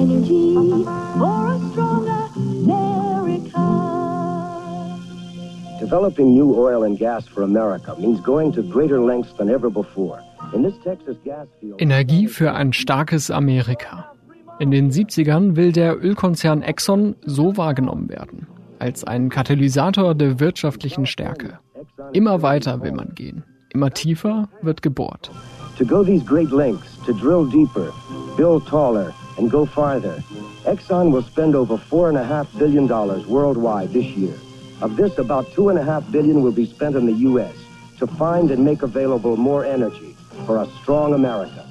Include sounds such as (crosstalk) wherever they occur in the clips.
energy for a stronger America. Developing new oil and gas for America means going to greater lengths than ever before. In this Texas gas field Energie für ein starkes Amerika. In den 70ern will der Ölkonzern Exxon so wahrgenommen werden, als ein Katalysator der wirtschaftlichen Stärke. Immer weiter will man gehen, immer tiefer wird gebohrt. to go these great lengths, to drill deeper, build taller, and go farther. Exxon will spend over four and a half billion dollars worldwide this year. Of this, about two and a half billion will be spent in the U.S. to find and make available more energy for a strong America.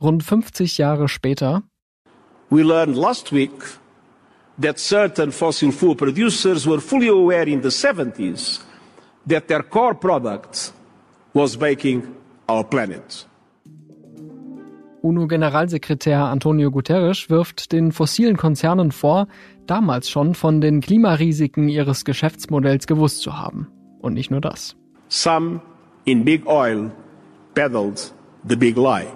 Rund 50 Jahre später We learned last week that certain fossil fuel producers were fully aware in the 70s that their core product was baking our planet. UNO-Generalsekretär Antonio Guterres wirft den fossilen Konzernen vor, damals schon von den Klimarisiken ihres Geschäftsmodells gewusst zu haben. Und nicht nur das. Some in big oil peddled the big lie.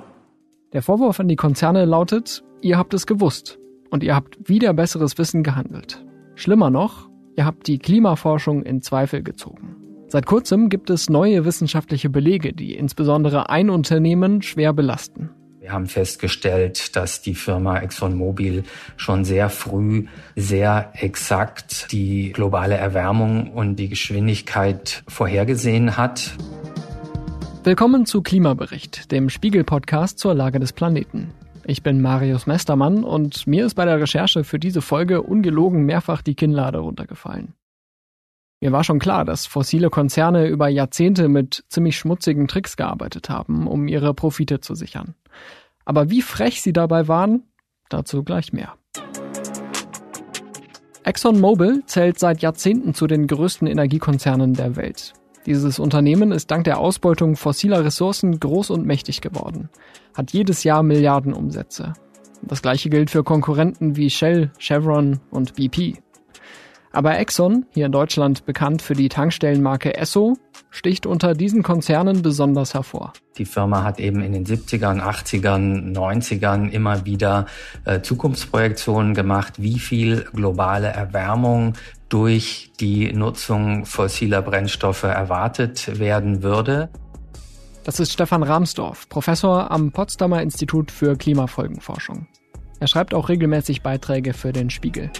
Der Vorwurf an die Konzerne lautet, ihr habt es gewusst und ihr habt wieder besseres Wissen gehandelt. Schlimmer noch, ihr habt die Klimaforschung in Zweifel gezogen. Seit kurzem gibt es neue wissenschaftliche Belege, die insbesondere ein Unternehmen schwer belasten. Wir haben festgestellt, dass die Firma ExxonMobil schon sehr früh sehr exakt die globale Erwärmung und die Geschwindigkeit vorhergesehen hat. Willkommen zu Klimabericht, dem Spiegel-Podcast zur Lage des Planeten. Ich bin Marius Mestermann und mir ist bei der Recherche für diese Folge ungelogen mehrfach die Kinnlade runtergefallen. Mir war schon klar, dass fossile Konzerne über Jahrzehnte mit ziemlich schmutzigen Tricks gearbeitet haben, um ihre Profite zu sichern. Aber wie frech sie dabei waren, dazu gleich mehr. ExxonMobil zählt seit Jahrzehnten zu den größten Energiekonzernen der Welt. Dieses Unternehmen ist dank der Ausbeutung fossiler Ressourcen groß und mächtig geworden, hat jedes Jahr Milliardenumsätze. Das gleiche gilt für Konkurrenten wie Shell, Chevron und BP. Aber Exxon, hier in Deutschland bekannt für die Tankstellenmarke Esso, sticht unter diesen Konzernen besonders hervor. Die Firma hat eben in den 70ern, 80ern, 90ern immer wieder äh, Zukunftsprojektionen gemacht, wie viel globale Erwärmung durch die Nutzung fossiler Brennstoffe erwartet werden würde. Das ist Stefan Rahmsdorf, Professor am Potsdamer Institut für Klimafolgenforschung. Er schreibt auch regelmäßig Beiträge für den Spiegel.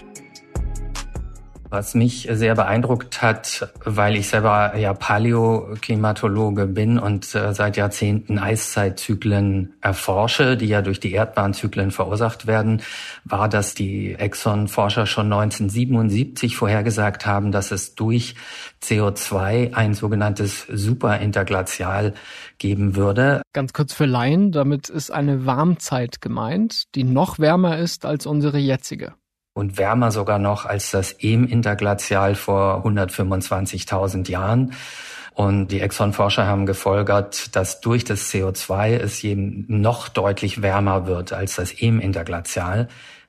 Was mich sehr beeindruckt hat, weil ich selber ja Paläoklimatologe bin und äh, seit Jahrzehnten Eiszeitzyklen erforsche, die ja durch die Erdbahnzyklen verursacht werden, war, dass die Exxon-Forscher schon 1977 vorhergesagt haben, dass es durch CO2 ein sogenanntes Superinterglazial geben würde. Ganz kurz für Laien, damit ist eine Warmzeit gemeint, die noch wärmer ist als unsere jetzige und wärmer sogar noch als das Ehm-Interglazial vor 125.000 Jahren. Und die Exxon-Forscher haben gefolgert, dass durch das CO2 es eben noch deutlich wärmer wird als das Ehm-Interglazial.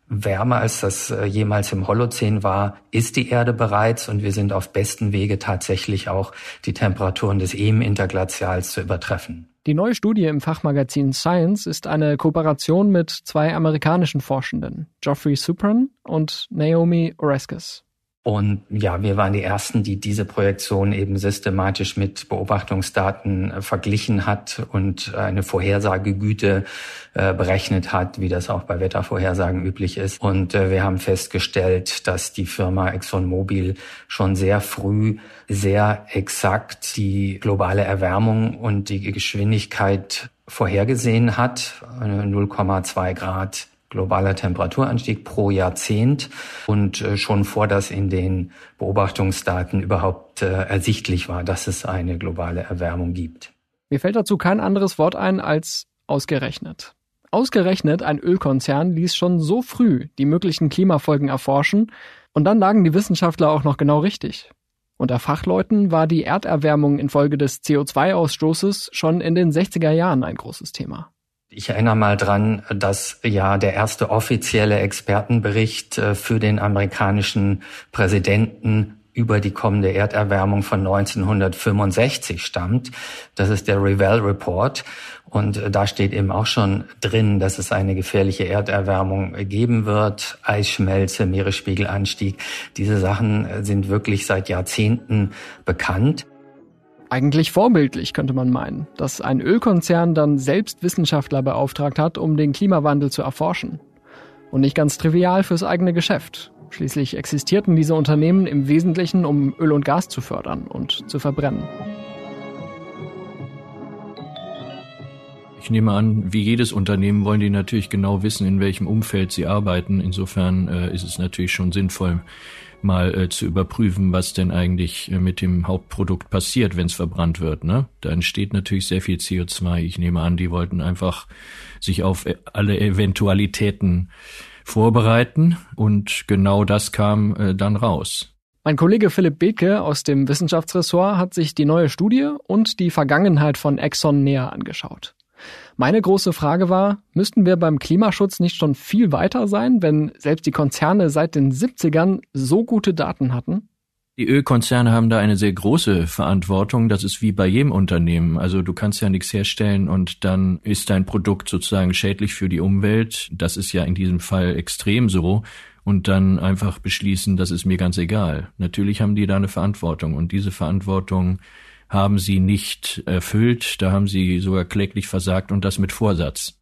Wärmer als das äh, jemals im Holozän war, ist die Erde bereits und wir sind auf besten Wege tatsächlich auch die Temperaturen des Ehm-Interglazials zu übertreffen. Die neue Studie im Fachmagazin Science ist eine Kooperation mit zwei amerikanischen Forschenden, Geoffrey Supran und Naomi Oreskes. Und ja, wir waren die Ersten, die diese Projektion eben systematisch mit Beobachtungsdaten äh, verglichen hat und eine Vorhersagegüte äh, berechnet hat, wie das auch bei Wettervorhersagen üblich ist. Und äh, wir haben festgestellt, dass die Firma ExxonMobil schon sehr früh sehr exakt die globale Erwärmung und die Geschwindigkeit vorhergesehen hat, 0,2 Grad globaler Temperaturanstieg pro Jahrzehnt und äh, schon vor das in den Beobachtungsdaten überhaupt äh, ersichtlich war, dass es eine globale Erwärmung gibt. Mir fällt dazu kein anderes Wort ein als ausgerechnet. Ausgerechnet ein Ölkonzern ließ schon so früh die möglichen Klimafolgen erforschen und dann lagen die Wissenschaftler auch noch genau richtig. Unter Fachleuten war die Erderwärmung infolge des CO2-Ausstoßes schon in den 60er Jahren ein großes Thema. Ich erinnere mal dran, dass ja der erste offizielle Expertenbericht äh, für den amerikanischen Präsidenten über die kommende Erderwärmung von 1965 stammt. Das ist der Revell Report. Und äh, da steht eben auch schon drin, dass es eine gefährliche Erderwärmung geben wird, Eisschmelze, Meeresspiegelanstieg. Diese Sachen äh, sind wirklich seit Jahrzehnten bekannt. Eigentlich vorbildlich, könnte man meinen, dass ein Ölkonzern dann selbst Wissenschaftler beauftragt hat, um den Klimawandel zu erforschen. Und nicht ganz trivial fürs eigene Geschäft. Schließlich existierten diese Unternehmen im Wesentlichen, um Öl und Gas zu fördern und zu verbrennen. Ich nehme an, wie jedes Unternehmen wollen die natürlich genau wissen, in welchem Umfeld sie arbeiten. Insofern äh, ist es natürlich schon sinnvoll, mal äh, zu überprüfen, was denn eigentlich äh, mit dem Hauptprodukt passiert, wenn es verbrannt wird. Ne? Da entsteht natürlich sehr viel CO2. Ich nehme an, die wollten einfach sich auf äh, alle Eventualitäten vorbereiten und genau das kam äh, dann raus. Mein Kollege Philipp Bethke aus dem Wissenschaftsressort hat sich die neue Studie und die Vergangenheit von Exxon näher angeschaut. Meine große Frage war, müssten wir beim Klimaschutz nicht schon viel weiter sein, wenn selbst die Konzerne seit den 70ern so gute Daten hatten? Die Ölkonzerne haben da eine sehr große Verantwortung. Das ist wie bei jedem Unternehmen. Also du kannst ja nichts herstellen und dann ist dein Produkt sozusagen schädlich für die Umwelt. Das ist ja in diesem Fall extrem so. Und dann einfach beschließen, das ist mir ganz egal. Natürlich haben die da eine Verantwortung und diese Verantwortung haben sie nicht erfüllt. Da haben sie sogar kläglich versagt und das mit Vorsatz.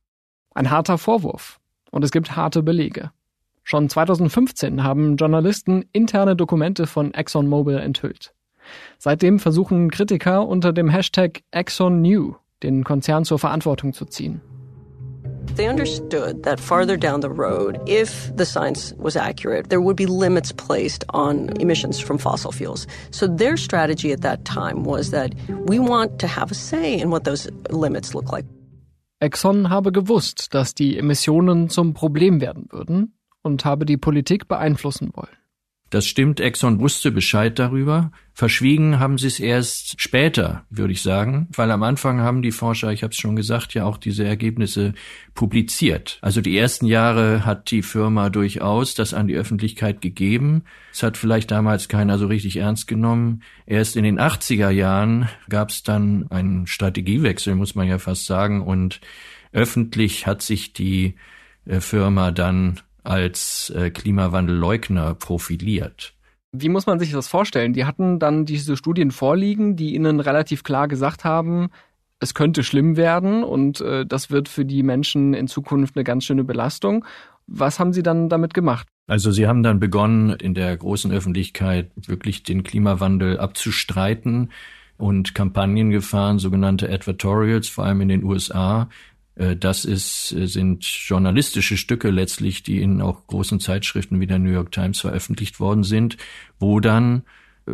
Ein harter Vorwurf. Und es gibt harte Belege. Schon 2015 haben Journalisten interne Dokumente von ExxonMobil enthüllt. Seitdem versuchen Kritiker unter dem Hashtag ExxonNew den Konzern zur Verantwortung zu ziehen. They understood that farther down the road, if the science was accurate, there would be limits placed on emissions from fossil fuels. So their strategy at that time was that we want to have a say in what those limits look like. Exxon habe gewusst, dass die Emissionen zum Problem werden würden und habe die Politik beeinflussen wollen. Das stimmt, Exxon wusste Bescheid darüber. Verschwiegen haben sie es erst später, würde ich sagen, weil am Anfang haben die Forscher, ich habe es schon gesagt, ja auch diese Ergebnisse publiziert. Also die ersten Jahre hat die Firma durchaus das an die Öffentlichkeit gegeben. Es hat vielleicht damals keiner so richtig ernst genommen. Erst in den 80er Jahren gab es dann einen Strategiewechsel, muss man ja fast sagen, und öffentlich hat sich die äh, Firma dann als äh, Klimawandelleugner profiliert. Wie muss man sich das vorstellen? Die hatten dann diese Studien vorliegen, die ihnen relativ klar gesagt haben, es könnte schlimm werden und äh, das wird für die Menschen in Zukunft eine ganz schöne Belastung. Was haben Sie dann damit gemacht? Also Sie haben dann begonnen, in der großen Öffentlichkeit wirklich den Klimawandel abzustreiten und Kampagnen gefahren, sogenannte Advertorials, vor allem in den USA, das ist, äh, sind journalistische Stücke letztlich, die in auch großen Zeitschriften wie der New York Times veröffentlicht worden sind, wo dann äh,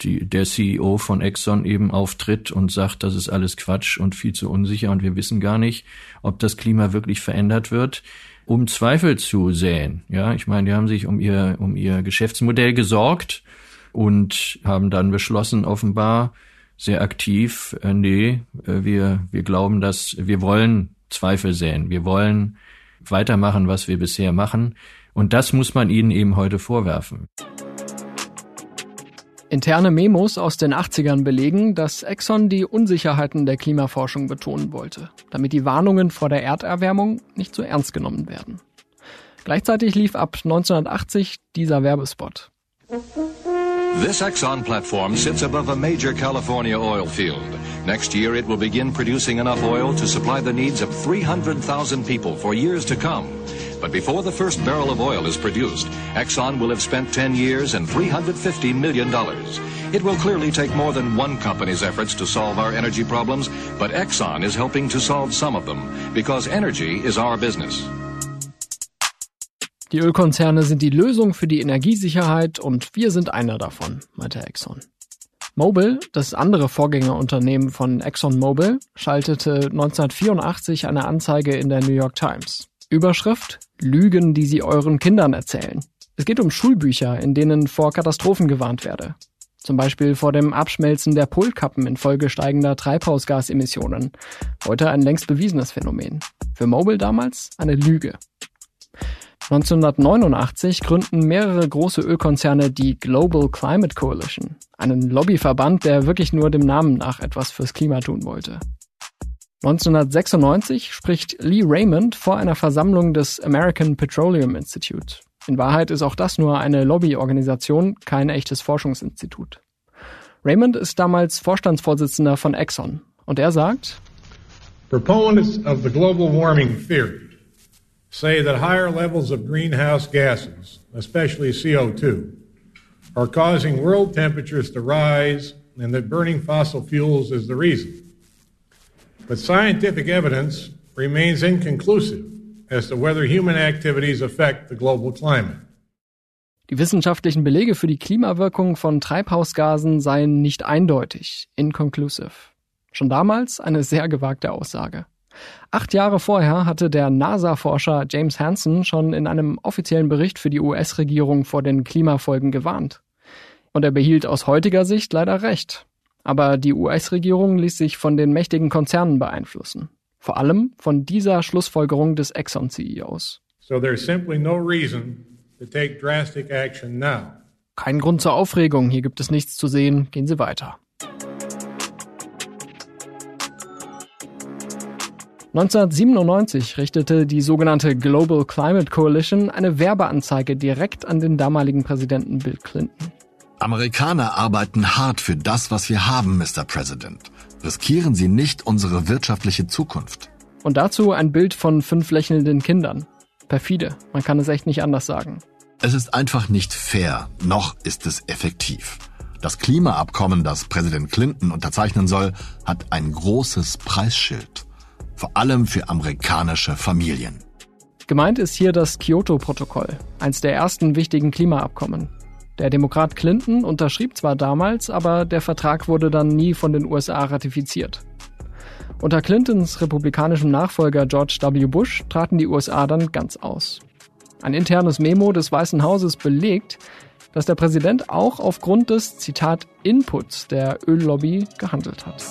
die, der CEO von Exxon eben auftritt und sagt, das ist alles Quatsch und viel zu unsicher und wir wissen gar nicht, ob das Klima wirklich verändert wird, um Zweifel zu säen. Ja, ich meine, die haben sich um ihr, um ihr Geschäftsmodell gesorgt und haben dann beschlossen, offenbar sehr aktiv, äh, nee, wir, wir glauben, dass wir wollen Zweifel säen. Wir wollen weitermachen, was wir bisher machen. Und das muss man ihnen eben heute vorwerfen. Interne Memos aus den 80ern belegen, dass Exxon die Unsicherheiten der Klimaforschung betonen wollte, damit die Warnungen vor der Erderwärmung nicht so ernst genommen werden. Gleichzeitig lief ab 1980 dieser Werbespot. This Exxon platform sits above a major California oil field. Next year, it will begin producing enough oil to supply the needs of 300,000 people for years to come. But before the first barrel of oil is produced, Exxon will have spent 10 years and $350 million. It will clearly take more than one company's efforts to solve our energy problems, but Exxon is helping to solve some of them because energy is our business. Die Ölkonzerne sind die Lösung für die Energiesicherheit und wir sind einer davon, meinte Exxon. Mobil, das andere Vorgängerunternehmen von ExxonMobil, schaltete 1984 eine Anzeige in der New York Times. Überschrift Lügen, die sie euren Kindern erzählen. Es geht um Schulbücher, in denen vor Katastrophen gewarnt werde. Zum Beispiel vor dem Abschmelzen der Polkappen infolge steigender Treibhausgasemissionen. Heute ein längst bewiesenes Phänomen. Für Mobil damals eine Lüge. 1989 gründen mehrere große Ölkonzerne die Global Climate Coalition, einen Lobbyverband, der wirklich nur dem Namen nach etwas fürs Klima tun wollte. 1996 spricht Lee Raymond vor einer Versammlung des American Petroleum Institute. In Wahrheit ist auch das nur eine Lobbyorganisation, kein echtes Forschungsinstitut. Raymond ist damals Vorstandsvorsitzender von Exxon und er sagt, Proponents of the global warming theory say that higher levels of greenhouse gases, especially CO2, are causing world temperatures to rise and that burning fossil fuels is the reason. But scientific evidence remains inconclusive as to whether human activities affect the global climate. Die wissenschaftlichen Belege für die Klimawirkung von Treibhausgasen seien nicht eindeutig, inconclusive. Schon damals eine sehr gewagte Aussage. Acht Jahre vorher hatte der NASA-Forscher James Hansen schon in einem offiziellen Bericht für die US-Regierung vor den Klimafolgen gewarnt. Und er behielt aus heutiger Sicht leider recht. Aber die US-Regierung ließ sich von den mächtigen Konzernen beeinflussen. Vor allem von dieser Schlussfolgerung des Exxon-CEOs. So there's simply no reason to take drastic action now. Kein Grund zur Aufregung, hier gibt es nichts zu sehen, gehen Sie weiter. 1997 richtete die sogenannte Global Climate Coalition eine Werbeanzeige direkt an den damaligen Präsidenten Bill Clinton. Amerikaner arbeiten hart für das, was wir haben, Mr. President. Riskieren Sie nicht unsere wirtschaftliche Zukunft. Und dazu ein Bild von fünf lächelnden Kindern. Perfide, man kann es echt nicht anders sagen. Es ist einfach nicht fair, noch ist es effektiv. Das Klimaabkommen, das Präsident Clinton unterzeichnen soll, hat ein großes Preisschild vor allem für amerikanische Familien. Gemeint ist hier das Kyoto-Protokoll, eins der ersten wichtigen Klimaabkommen. Der Demokrat Clinton unterschrieb zwar damals, aber der Vertrag wurde dann nie von den USA ratifiziert. Unter Clintons republikanischem Nachfolger George W. Bush traten die USA dann ganz aus. Ein internes Memo des Weißen Hauses belegt, dass der Präsident auch aufgrund des, Zitat, Inputs der Öllobby gehandelt hat.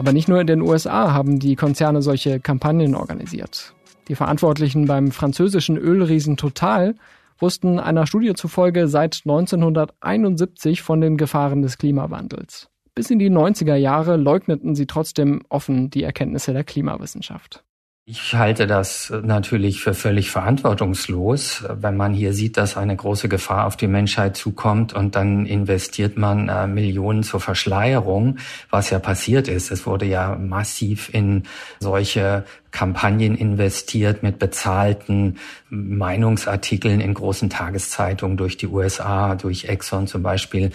Aber nicht nur in den USA haben die Konzerne solche Kampagnen organisiert. Die Verantwortlichen beim französischen Ölriesen Total wussten einer Studie zufolge seit 1971 von den Gefahren des Klimawandels. Bis in die 90er Jahre leugneten sie trotzdem offen die Erkenntnisse der Klimawissenschaft. Ich halte das natürlich für völlig verantwortungslos, wenn man hier sieht, dass eine große Gefahr auf die Menschheit zukommt und dann investiert man äh, Millionen zur Verschleierung, was ja passiert ist. Es wurde ja massiv in solche Kampagnen investiert mit bezahlten Meinungsartikeln in großen Tageszeitungen durch die USA, durch Exxon zum Beispiel,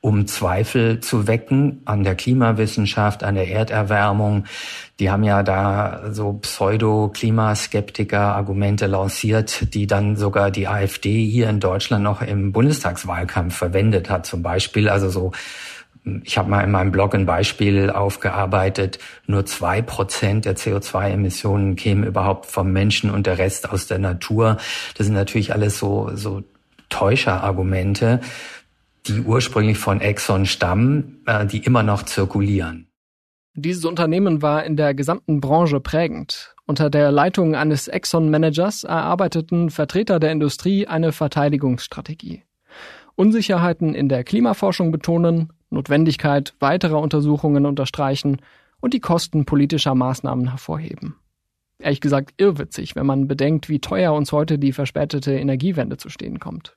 um Zweifel zu wecken an der Klimawissenschaft, an der Erderwärmung. Die haben ja da so Pseudo-Klimaskeptiker-Argumente lanciert, die dann sogar die AfD hier in Deutschland noch im Bundestagswahlkampf verwendet hat, zum Beispiel. Also so ich habe mal in meinem Blog ein Beispiel aufgearbeitet. Nur zwei Prozent der CO2-Emissionen kämen überhaupt vom Menschen und der Rest aus der Natur. Das sind natürlich alles so, so Täuscherargumente, die ursprünglich von Exxon stammen, äh, die immer noch zirkulieren. Dieses Unternehmen war in der gesamten Branche prägend. Unter der Leitung eines Exxon-Managers erarbeiteten Vertreter der Industrie eine Verteidigungsstrategie. Unsicherheiten in der Klimaforschung betonen, Notwendigkeit weiterer Untersuchungen unterstreichen und die Kosten politischer Maßnahmen hervorheben. Ehrlich gesagt irrwitzig, wenn man bedenkt, wie teuer uns heute die verspätete Energiewende zu stehen kommt.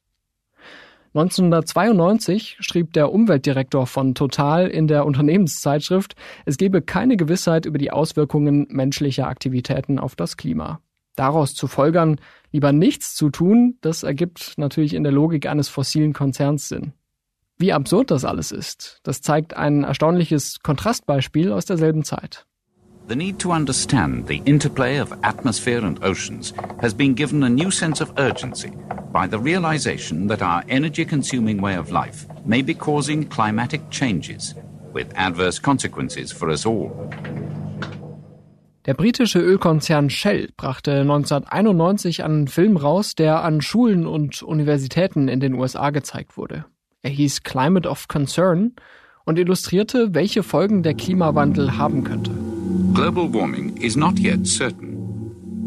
1992 schrieb der Umweltdirektor von Total in der Unternehmenszeitschrift, es gebe keine Gewissheit über die Auswirkungen menschlicher Aktivitäten auf das Klima. Daraus zu folgern, lieber nichts zu tun, das ergibt natürlich in der Logik eines fossilen Konzerns Sinn. Wie absurd das alles ist, das zeigt ein erstaunliches Kontrastbeispiel aus derselben Zeit. The need to understand the interplay of atmosphere and oceans has been given a new sense of urgency by the realization that our energy consuming way of life may be causing climatic changes with adverse consequences for us all. Der britische Ölkonzern Shell brachte 1991 einen Film raus, der an Schulen und Universitäten in den USA gezeigt wurde. Er hieß Climate of Concern und illustrierte, welche Folgen der Klimawandel haben könnte. Global warming is not yet certain.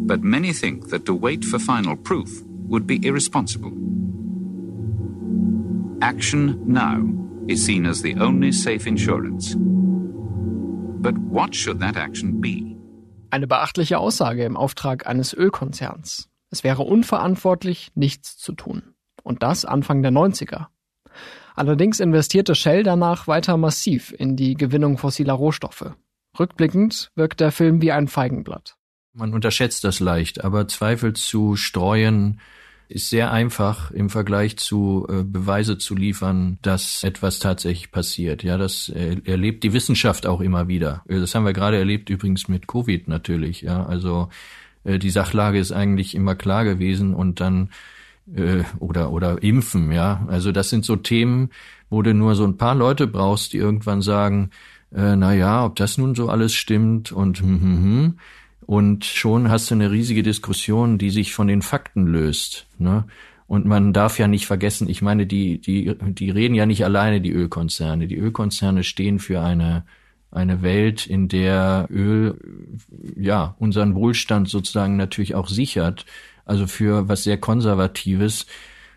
But many think that to wait for final proof would be irresponsible. Action now is seen as the only safe insurance. But what should that action be? Eine beachtliche Aussage im Auftrag eines Ölkonzerns. Es wäre unverantwortlich, nichts zu tun. Und das Anfang der 90er. Allerdings investierte Shell danach weiter massiv in die Gewinnung fossiler Rohstoffe. Rückblickend wirkt der Film wie ein Feigenblatt. Man unterschätzt das leicht, aber Zweifel zu streuen ist sehr einfach im Vergleich zu äh, Beweise zu liefern, dass etwas tatsächlich passiert. Ja, das äh, erlebt die Wissenschaft auch immer wieder. Das haben wir gerade erlebt übrigens mit Covid natürlich. Ja, also äh, die Sachlage ist eigentlich immer klar gewesen und dann äh, oder oder impfen. Ja, also das sind so Themen, wo du nur so ein paar Leute brauchst, die irgendwann sagen, äh, na ja, ob das nun so alles stimmt und hm, hm, hm. Und schon hast du eine riesige Diskussion, die sich von den Fakten löst. Ne? Und man darf ja nicht vergessen, ich meine, die, die, die reden ja nicht alleine, die Ölkonzerne. Die Ölkonzerne stehen für eine, eine Welt, in der Öl, ja, unseren Wohlstand sozusagen natürlich auch sichert. Also für was sehr Konservatives.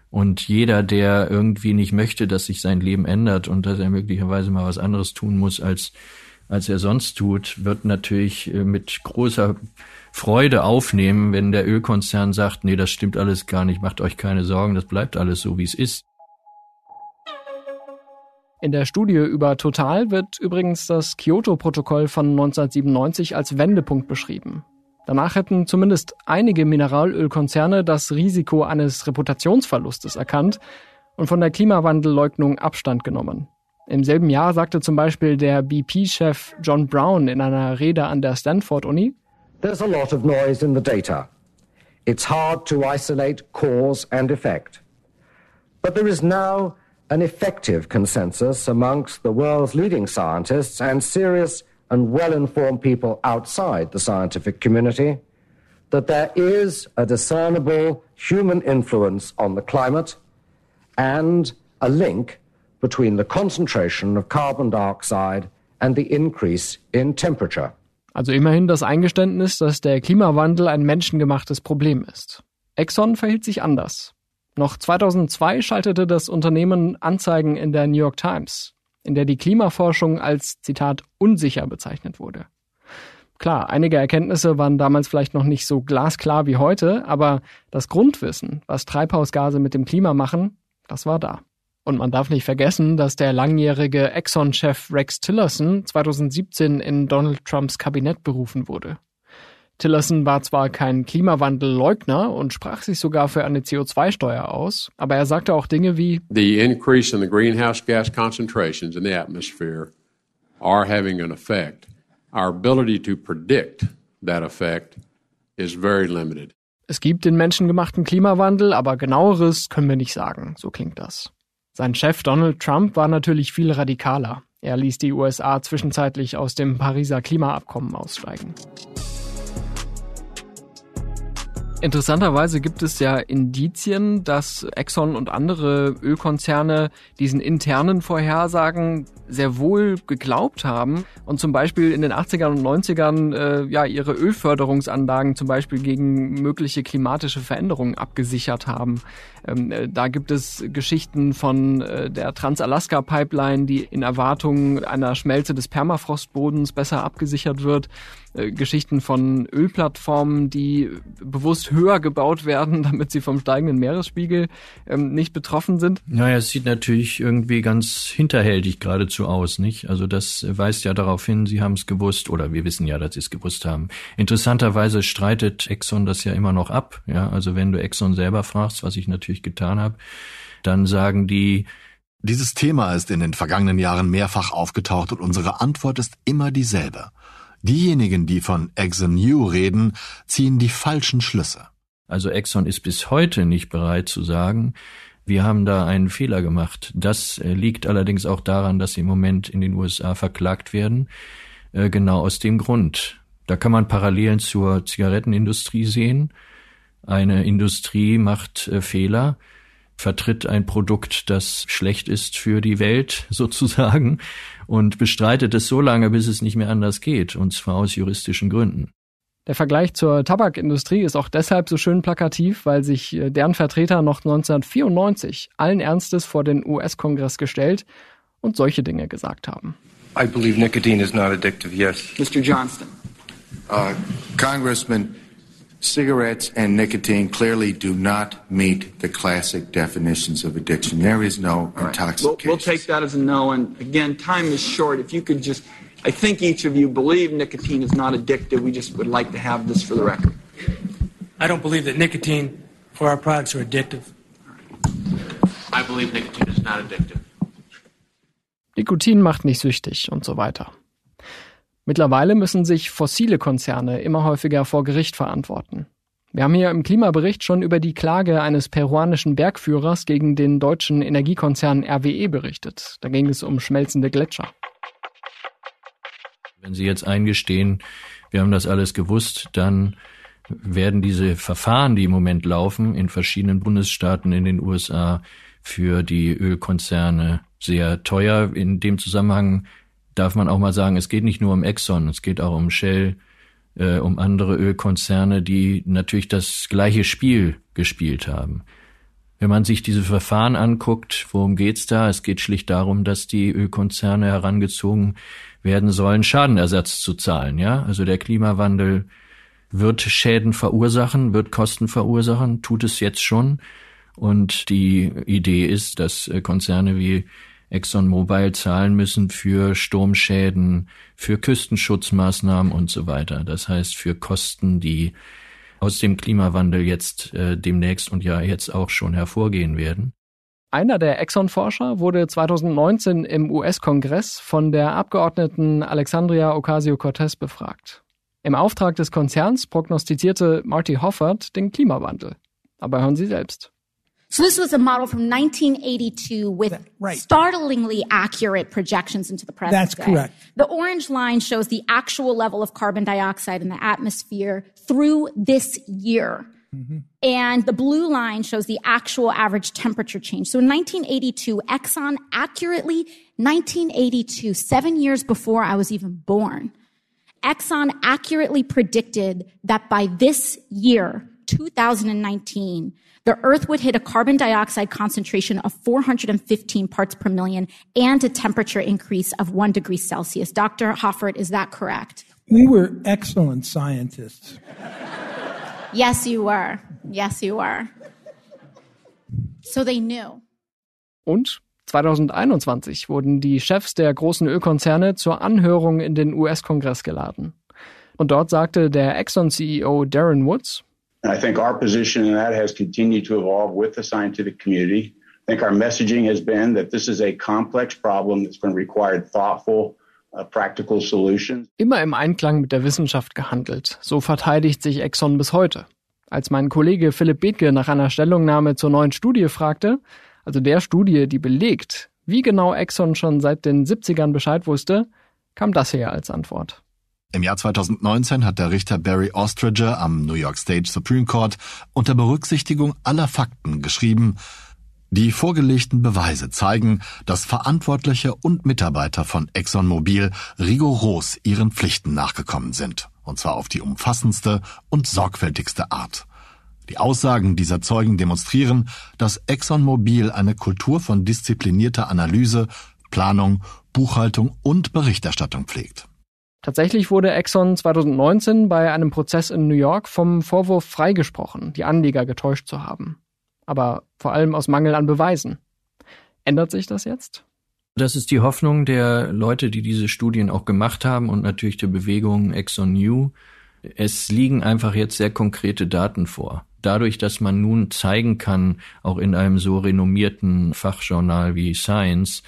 Und jeder, der irgendwie nicht möchte, dass sich sein Leben ändert und dass er möglicherweise mal was anderes tun muss, als als er sonst tut, wird natürlich äh, mit großer Freude aufnehmen, wenn der Ölkonzern sagt, nee, das stimmt alles gar nicht, macht euch keine Sorgen, das bleibt alles so, wie es ist. In der Studie über Total wird übrigens das Kyoto-Protokoll von 1997 als Wendepunkt beschrieben. Danach hätten zumindest einige Mineralölkonzerne das Risiko eines Reputationsverlustes erkannt und von der Klimawandelleugnung Abstand genommen. Im selben Jahr sagte zum Beispiel der BP-Chef John Brown in einer Rede an der Stanford-Uni, There's a lot of noise in the data. It's hard to isolate cause and effect. But there is now an effective consensus amongst the world's leading scientists and serious and well informed people outside the scientific community that there is a discernible human influence on the climate and a link between the concentration of carbon dioxide and the increase in temperature. Also immerhin das Eingeständnis, dass der Klimawandel ein menschengemachtes Problem ist. Exxon verhielt sich anders. Noch 2002 schaltete das Unternehmen Anzeigen in der New York Times, in der die Klimaforschung als Zitat unsicher bezeichnet wurde. Klar, einige Erkenntnisse waren damals vielleicht noch nicht so glasklar wie heute, aber das Grundwissen, was Treibhausgase mit dem Klima machen, das war da. Und man darf nicht vergessen, dass der langjährige Exxon-Chef Rex Tillerson 2017 in Donald Trumps Kabinett berufen wurde. Tillerson war zwar kein Klimawandelleugner und sprach sich sogar für eine CO2-Steuer aus, aber er sagte auch Dinge wie The increase in the greenhouse gas concentrations in the atmosphere are having an effect. Our ability to predict that effect is very limited. Es gibt den menschengemachten Klimawandel, aber genaueres können wir nicht sagen, so klingt das. Sein Chef Donald Trump war natürlich viel radikaler. Er ließ die USA zwischenzeitlich aus dem Pariser Klimaabkommen aussteigen. Interessanterweise gibt es ja Indizien, dass Exxon und andere Ölkonzerne diesen internen Vorhersagen sehr wohl geglaubt haben und zum Beispiel in den 80ern und 90ern äh, ja ihre Ölförderungsanlagen zum Beispiel gegen mögliche klimatische Veränderungen abgesichert haben. Ähm, äh, da gibt es Geschichten von äh, der Trans-Alaska-Pipeline, die in Erwartung einer Schmelze des Permafrostbodens besser abgesichert wird. Äh, Geschichten von Ölplattformen, die bewusst höher gebaut werden, (laughs) damit sie vom steigenden Meeresspiegel ähm, nicht betroffen sind. Naja, es sieht natürlich irgendwie ganz hinterhältig geradezu aus, nicht? Also das weist ja darauf hin, sie haben es gewusst oder wir wissen ja, dass sie es gewusst haben. Interessanterweise streitet Exxon das ja immer noch ab. Ja, also wenn du Exxon selber fragst, was ich natürlich getan habe, dann sagen die, dieses Thema ist in den vergangenen Jahren mehrfach aufgetaucht und unsere Antwort ist immer dieselbe. Diejenigen, die von Exxon New reden, ziehen die falschen Schlüsse. Also Exxon ist bis heute nicht bereit zu sagen, wir haben da einen Fehler gemacht. Das äh, liegt allerdings auch daran, dass sie im Moment in den USA verklagt werden. Äh, genau aus dem Grund. Da kann man Parallelen zur Zigarettenindustrie sehen. Eine Industrie macht äh, Fehler, vertritt ein Produkt, das schlecht ist für die Welt (laughs) sozusagen und bestreitet es so lange, bis es nicht mehr anders geht, und zwar aus juristischen Gründen. Der Vergleich zur Tabakindustrie ist auch deshalb so schön plakativ, weil sich äh, deren Vertreter noch 1994 allen Ernstes vor den US-Kongress gestellt und solche Dinge gesagt haben. I believe nicotine is not addictive, yes. Mr. Johnston. Uh, Congressman, cigarettes and nicotine clearly do not meet the classic definitions of addiction. There is no Right. intoxication. We'll, we'll take that as a no. And again, time is short. If you could just, I think each of you believe nicotine is not addictive. We just would like to have this for the record. I don't believe that nicotine for our products are addictive. I believe nicotine is not addictive. Nikotin macht nicht süchtig und so weiter. Mittlerweile müssen sich fossile Konzerne immer häufiger vor Gericht verantworten. Wir haben hier im Klimabericht schon über die Klage eines peruanischen Bergführers gegen den deutschen Energiekonzern RWE berichtet. Da ging es um schmelzende Gletscher. Wenn Sie jetzt eingestehen, wir haben das alles gewusst, dann werden diese Verfahren, die im Moment laufen, in verschiedenen Bundesstaaten in den USA für die Ölkonzerne sehr teuer. In dem Zusammenhang darf man auch mal sagen, es geht nicht nur um Exxon, es geht auch um Shell, äh, um andere Ölkonzerne, die natürlich das gleiche Spiel gespielt haben. Wenn man sich diese Verfahren anguckt, worum geht's da? Es geht schlicht darum, dass die Ölkonzerne herangezogen werden sollen, Schadenersatz zu zahlen. Ja, also der Klimawandel wird Schäden verursachen, wird Kosten verursachen, tut es jetzt schon. Und die Idee ist, dass äh, Konzerne wie ExxonMobil zahlen müssen für Sturmschäden, für Küstenschutzmaßnahmen und so weiter. Das heißt für Kosten, die aus dem Klimawandel jetzt äh, demnächst und ja jetzt auch schon hervorgehen werden. Einer der Exxon-Forscher wurde 2019 im US-Kongress von der Abgeordneten Alexandria Ocasio-Cortez befragt. Im Auftrag des Konzerns prognostizierte Marty Hoffert den Klimawandel. Aber hören Sie selbst. So this was a model from 1982 with startlingly accurate projections into the present That's day. correct. The orange line shows the actual level of carbon dioxide in the atmosphere through this year. Mm-hmm. And the blue line shows the actual average temperature change. So in 1982, Exxon accurately, 1982, seven years before I was even born, Exxon accurately predicted that by this year, 2019, the Earth would hit a carbon dioxide concentration of 415 parts per million and a temperature increase of one degree Celsius. Dr. Hoffert, is that correct? We were excellent scientists. Yes, you were. Yes, you were. So they knew. Und 2021 wurden die Chefs der großen Ölkonzerne zur Anhörung in den US-Kongress geladen. Und dort sagte der Exxon-CEO Darren Woods, And I think our position in that has continued to evolve with the scientific community. I think our messaging has been that this is a complex problem that's going to require thoughtful, uh, practical solutions. immer im Einklang mit der Wissenschaft gehandelt. So verteidigt sich Exxon bis heute. Als mein Kollege Philipp Bethke nach einer Stellungnahme zur neuen Studie fragte, also der Studie, die belegt, wie genau Exxon schon seit den 70ern Bescheid wusste, kam das her als Antwort. Im Jahr 2019 hat der Richter Barry Ostringer am New York State Supreme Court unter Berücksichtigung aller Fakten geschrieben, die vorgelegten Beweise zeigen, dass Verantwortliche und Mitarbeiter von ExxonMobil rigoros ihren Pflichten nachgekommen sind, und zwar auf die umfassendste und sorgfältigste Art. Die Aussagen dieser Zeugen demonstrieren, dass ExxonMobil eine Kultur von disziplinierter Analyse, Planung, Buchhaltung und Berichterstattung pflegt. Tatsächlich wurde Exxon 2019 bei einem Prozess in New York vom Vorwurf freigesprochen, die Anleger getäuscht zu haben. Aber vor allem aus Mangel an Beweisen. Ändert sich das jetzt? Das ist die Hoffnung der Leute, die diese Studien auch gemacht haben und natürlich der Bewegung Exxon New. Es liegen einfach jetzt sehr konkrete Daten vor. Dadurch, dass man nun zeigen kann, auch in einem so renommierten Fachjournal wie Science,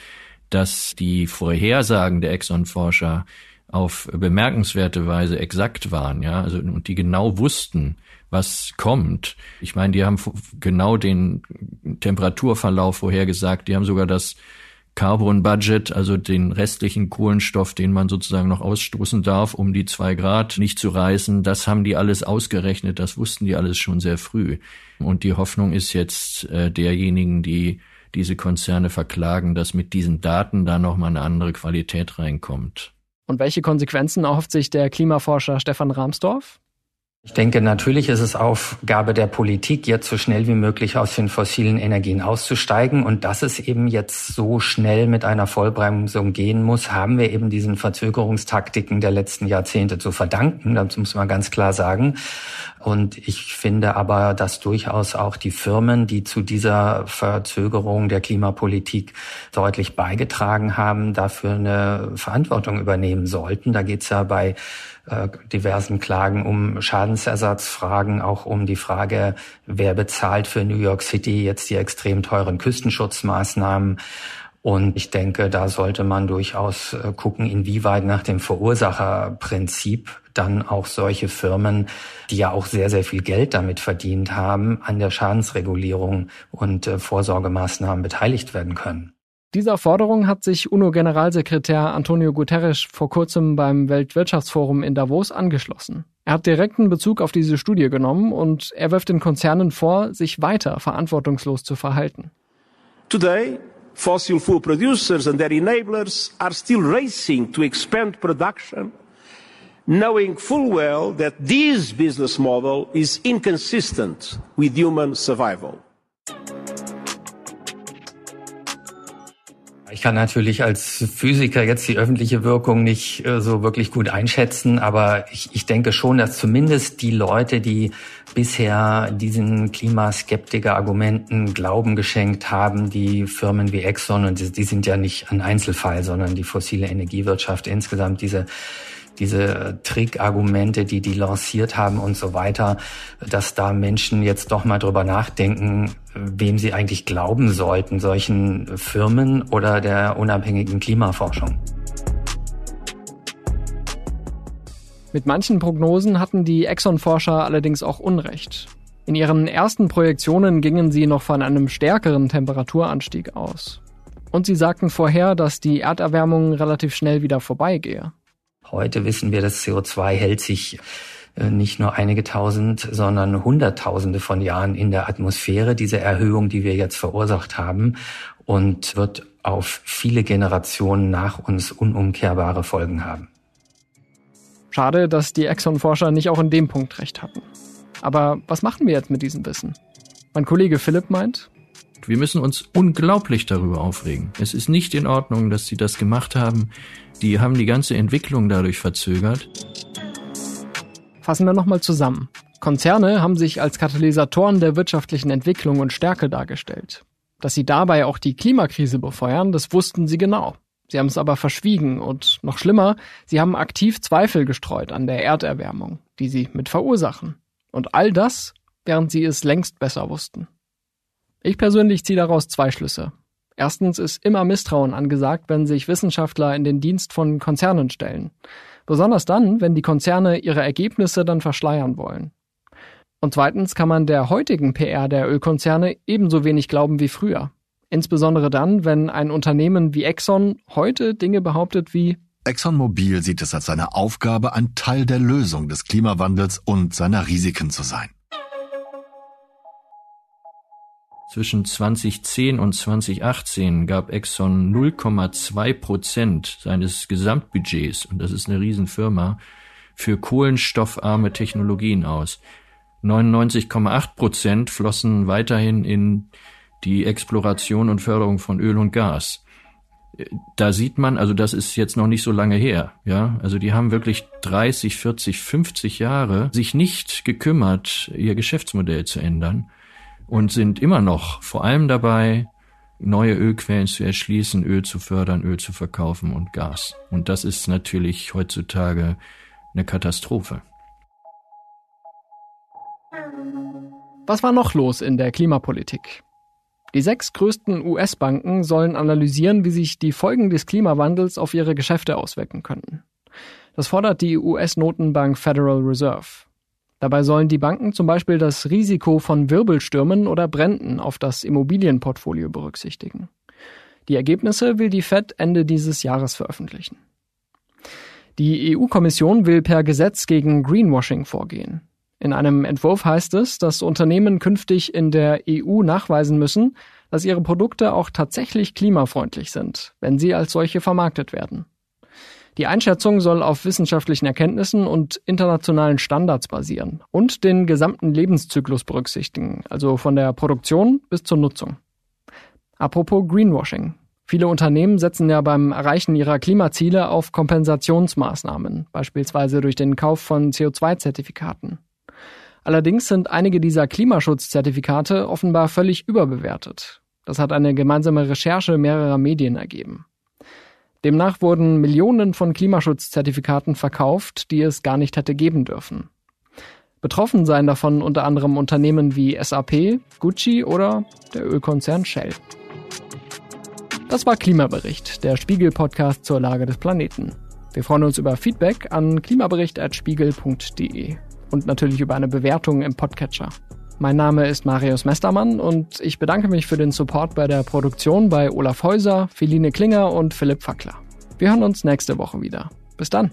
dass die Vorhersagen der Exxon-Forscher auf bemerkenswerte Weise exakt waren, ja, also und die genau wussten, was kommt. Ich meine, die haben genau den Temperaturverlauf vorhergesagt, die haben sogar das Carbon Budget, also den restlichen Kohlenstoff, den man sozusagen noch ausstoßen darf, um die zwei Grad nicht zu reißen, das haben die alles ausgerechnet, das wussten die alles schon sehr früh. Und die Hoffnung ist jetzt äh, derjenigen, die diese Konzerne verklagen, dass mit diesen Daten da nochmal eine andere Qualität reinkommt. Und welche Konsequenzen erhofft sich der Klimaforscher Stefan Rahmsdorf? Ich denke, natürlich ist es Aufgabe der Politik, jetzt so schnell wie möglich aus den fossilen Energien auszusteigen. Und dass es eben jetzt so schnell mit einer Vollbremsung gehen muss, haben wir eben diesen Verzögerungstaktiken der letzten Jahrzehnte zu verdanken. Das muss man ganz klar sagen. Und ich finde aber, dass durchaus auch die Firmen, die zu dieser Verzögerung der Klimapolitik deutlich beigetragen haben, dafür eine Verantwortung übernehmen sollten. Da geht es ja bei äh, diversen Klagen um Schadensersatzfragen, auch um die Frage, wer bezahlt für New York City jetzt die extrem teuren Küstenschutzmaßnahmen. Und ich denke, da sollte man durchaus äh, gucken, inwieweit nach dem Verursacherprinzip dann auch solche Firmen, die ja auch sehr, sehr viel Geld damit verdient haben, an der Schadensregulierung und äh, Vorsorgemaßnahmen beteiligt werden können. Dieser Forderung hat sich UNO-Generalsekretär Antonio Guterres vor kurzem beim Weltwirtschaftsforum in Davos angeschlossen. Er hat direkten Bezug auf diese Studie genommen und er wirft den Konzernen vor, sich weiter verantwortungslos zu verhalten. Today, fossil fuel producers and their enablers are still racing to expand production, knowing full well that this business model is inconsistent with human survival. Ich kann natürlich als Physiker jetzt die öffentliche Wirkung nicht äh, so wirklich gut einschätzen, aber ich, ich denke schon, dass zumindest die Leute, die bisher diesen Klimaskeptiker-Argumenten Glauben geschenkt haben, die Firmen wie Exxon, und die, sind ja nicht ein Einzelfall, sondern die fossile Energiewirtschaft insgesamt, diese diese Trickargumente, die die lanciert haben und so weiter, dass da Menschen jetzt doch mal drüber nachdenken, wem sie eigentlich glauben sollten, solchen Firmen oder der unabhängigen Klimaforschung. Mit manchen Prognosen hatten die Exxon-Forscher allerdings auch Unrecht. In ihren ersten Projektionen gingen sie noch von einem stärkeren Temperaturanstieg aus. Und sie sagten vorher, dass die Erderwärmung relativ schnell wieder vorbeigehe. Heute wissen wir, das CO2 hält sich äh, nicht nur einige tausend, sondern Hunderttausende von Jahren in der Atmosphäre, diese Erhöhung, die wir jetzt verursacht haben, und wird auf viele Generationen nach uns unumkehrbare Folgen haben. Schade, dass die Exxon-Forscher nicht auch in dem Punkt recht hatten. Aber was machen wir jetzt mit diesem Wissen? Mein Kollege Philipp meint, wir müssen uns unglaublich darüber aufregen. Es ist nicht in Ordnung, dass sie das gemacht haben. Die haben die ganze Entwicklung dadurch verzögert. Fassen wir nochmal zusammen. Konzerne haben sich als Katalysatoren der wirtschaftlichen Entwicklung und Stärke dargestellt. Dass sie dabei auch die Klimakrise befeuern, das wussten sie genau. Sie haben es aber verschwiegen und noch schlimmer, sie haben aktiv Zweifel gestreut an der Erderwärmung, die sie mit verursachen. Und all das, während sie es längst besser wussten. Ich persönlich ziehe daraus zwei Schlüsse. Erstens ist immer Misstrauen angesagt, wenn sich Wissenschaftler in den Dienst von Konzernen stellen. Besonders dann, wenn die Konzerne ihre Ergebnisse dann verschleiern wollen. Und zweitens kann man der heutigen PR der Ölkonzerne ebenso wenig glauben wie früher. Insbesondere dann, wenn ein Unternehmen wie Exxon heute Dinge behauptet wie ExxonMobil sieht es als seine Aufgabe, ein Teil der Lösung des Klimawandels und seiner Risiken zu sein. Zwischen 2010 und 2018 gab Exxon 0,2 Prozent seines Gesamtbudgets, und das ist eine Riesenfirma, für kohlenstoffarme Technologien aus. 99,8 Prozent flossen weiterhin in die Exploration und Förderung von Öl und Gas. Da sieht man, also das ist jetzt noch nicht so lange her, ja. Also die haben wirklich 30, 40, 50 Jahre sich nicht gekümmert, ihr Geschäftsmodell zu ändern und sind immer noch vor allem dabei, neue Ölquellen zu erschließen, Öl zu fördern, Öl zu verkaufen und Gas. Und das ist natürlich heutzutage eine Katastrophe. Was war noch los in der Klimapolitik? Die sechs größten US-Banken sollen analysieren, wie sich die Folgen des Klimawandels auf ihre Geschäfte auswirken könnten. Das fordert die US-Notenbank Federal Reserve. Dabei sollen die Banken zum Beispiel das Risiko von Wirbelstürmen oder Bränden auf das Immobilienportfolio berücksichtigen. Die Ergebnisse will die Fed Ende dieses Jahres veröffentlichen. Die EU-Kommission will per Gesetz gegen Greenwashing vorgehen. In einem Entwurf heißt es, dass Unternehmen künftig in der EU nachweisen müssen, dass ihre Produkte auch tatsächlich klimafreundlich sind, wenn sie als solche vermarktet werden. Die Einschätzung soll auf wissenschaftlichen Erkenntnissen und internationalen Standards basieren und den gesamten Lebenszyklus berücksichtigen, also von der Produktion bis zur Nutzung. Apropos Greenwashing. Viele Unternehmen setzen ja beim Erreichen ihrer Klimaziele auf Kompensationsmaßnahmen, beispielsweise durch den Kauf von CO2-Zertifikaten. Allerdings sind einige dieser Klimaschutzzertifikate offenbar völlig überbewertet. Das hat eine gemeinsame Recherche mehrerer Medien ergeben. Demnach wurden Millionen von Klimaschutzzertifikaten verkauft, die es gar nicht hätte geben dürfen. Betroffen seien davon unter anderem Unternehmen wie SAP, Gucci oder der Ölkonzern Shell. Das war Klimabericht, der Spiegel-Podcast zur Lage des Planeten. Wir freuen uns über Feedback an klimabericht.spiegel.de und natürlich über eine Bewertung im Podcatcher. Mein Name ist Marius Mestermann und ich bedanke mich für den Support bei der Produktion bei Olaf Häuser, Philine Klinger und Philipp Fackler. Wir hören uns nächste Woche wieder. Bis dann.